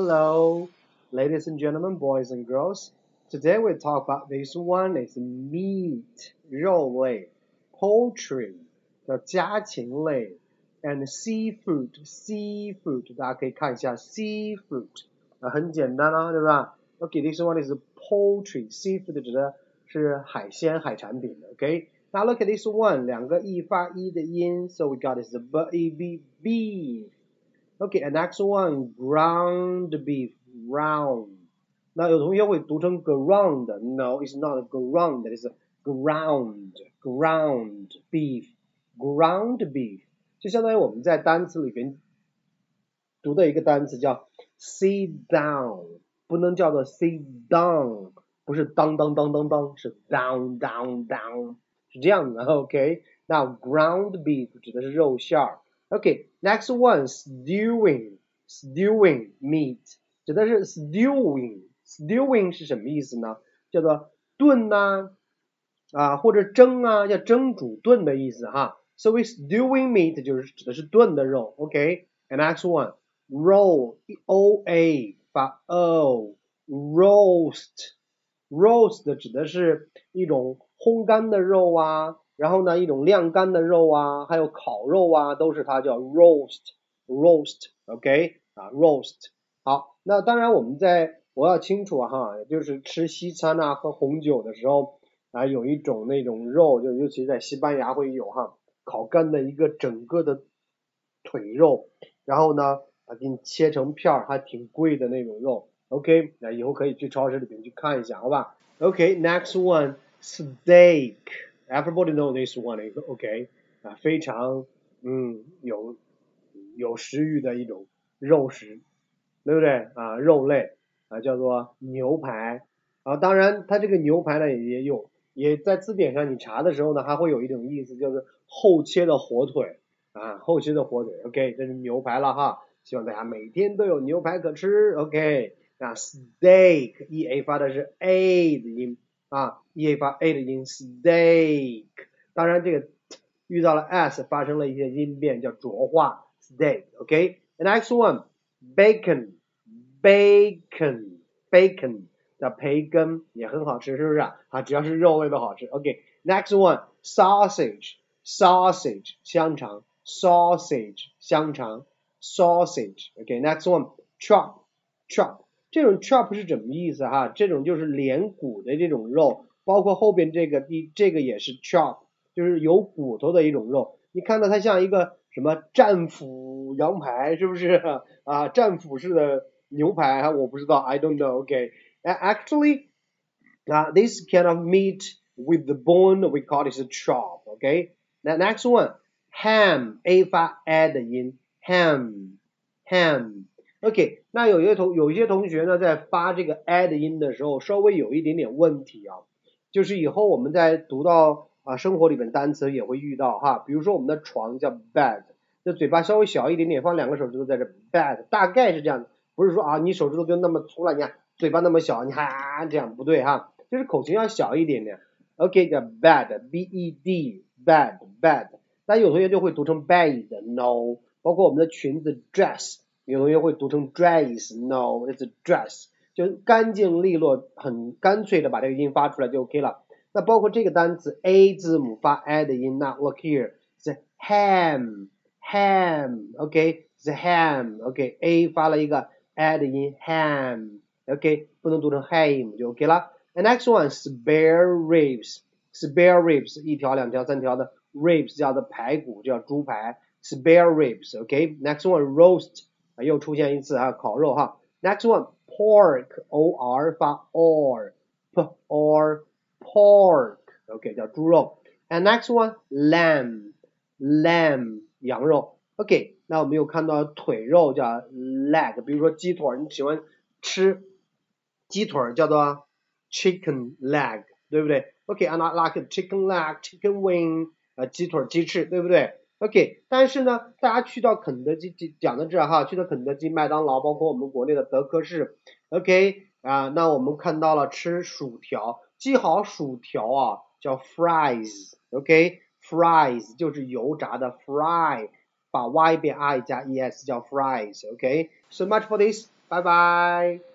Hello, ladies and gentlemen, boys and girls. Today we talk about this one is meat 肉类，poultry 叫家禽类，and seafood seafood 大家可以看一下 seafood 啊很简单啊，对吧？OK，this one is poultry seafood 指的是海鲜海产品的，OK。Now look at this one，两个 e 发 e 的音，so we got is b e b beef。 Okay, and next one, ground beef, round. 那有同学会读成 ground. No, it's not ground. It's ground, ground beef, ground beef. 就相当于我们在单词里边读的一个单词叫 sit down，不能叫做 sit down，不是当当当当当，是 down down down，是这样的。OK，那 ground beef 指的是肉馅儿。 Okay, next one, stewing, stewing meat，指的是 stewing, stewing 是什么意思呢？叫做炖呐、啊，啊或者蒸啊，叫蒸煮炖的意思哈。So we stewing meat 就是指的是炖的肉。OK, and next one, roll, o a 发 o, roast, roast 指的是一种烘干的肉啊。 然后呢，一种晾干的肉啊，还有烤肉啊，都是它叫 roast，roast，OK 啊，roast。好，那当然我们在我要清楚哈，就是吃西餐啊，喝红酒的时候啊，有一种那种肉，就尤其在西班牙会有哈，烤干的一个整个的腿肉，然后呢啊给你切成片儿，还挺贵的那种肉，OK，那以后可以去超市里面去看一下，好吧？OK，next one，steak。Everybody know this one, is OK 啊，非常嗯有有食欲的一种肉食，对不对啊？肉类啊叫做牛排啊，当然它这个牛排呢也有也在字典上你查的时候呢，还会有一种意思，就是厚切的火腿啊，厚切的火腿，OK，这是牛排了哈，希望大家每天都有牛排可吃，OK，那 steak e a 发的是 a 的音。啊，e a 发 a 的音，steak。当然这个遇到了 s 发生了一些音变，叫浊化，steak。OK，the next one，bacon，bacon，bacon 叫培根，也很好吃，是不是啊？啊，只要是肉类都好吃。OK，next one，sausage，sausage 香肠，sausage 香肠，sausage。OK，next one，chop，chop。 这种 chop 是什么意思哈？这种就是连骨的这种肉，包括后边这个第这个也是 chop，就是有骨头的一种肉。你看到它像一个什么战斧羊排，是不是啊？战斧式的牛排，我不知道，I don't know。OK，actually，啊，this kind of meat with the bone we call it a chop。OK，那 next one，ham，a 发 a 的音，ham，ham。OK，那有些同有一些同学呢，在发这个 a 的音的时候，稍微有一点点问题啊，就是以后我们在读到啊生活里面单词也会遇到哈，比如说我们的床叫 bed，这嘴巴稍微小一点点，放两个手指头在这 bed，大概是这样的，不是说啊你手指头就那么粗了，你看嘴巴那么小，你还这样不对哈，就是口型要小一点点。OK，叫 bed，b e d，bed，bed，但有同学就会读成 bed，no，包括我们的裙子 dress。有同学会读成 dress，no，it's dress，就干净利落，很干脆的把这个音发出来就 OK 了。那包括这个单词 a 字母发 a 的音，那 look here，是 ham，ham，OK，是 ham，OK，a 发了一个 a 的音 ham，OK，不能读成 ham 就 OK 了。And next one，spare ribs，spare ribs，一条、两条、三条的 ribs 叫做排骨，叫猪排，spare ribs，OK，next one，roast。又出现一次啊，烤肉哈。Next one pork o r 发 or p or pork，OK 叫猪肉。And next one lamb lamb 羊肉。OK，那我们又看到腿肉叫 leg，比如说鸡腿，你喜欢吃鸡腿叫做 chicken leg，对不对？OK，I like chicken leg，chicken wing，呃鸡腿鸡翅，对不对 ？OK，但是呢，大家去到肯德基讲到这哈，去到肯德基、麦当劳，包括我们国内的德克士，OK 啊，那我们看到了吃薯条，记好薯条啊，叫 fries，OK，fries 就是油炸的 fry，把 y 变 i 加 es 叫 fries，OK，so much for this。拜拜。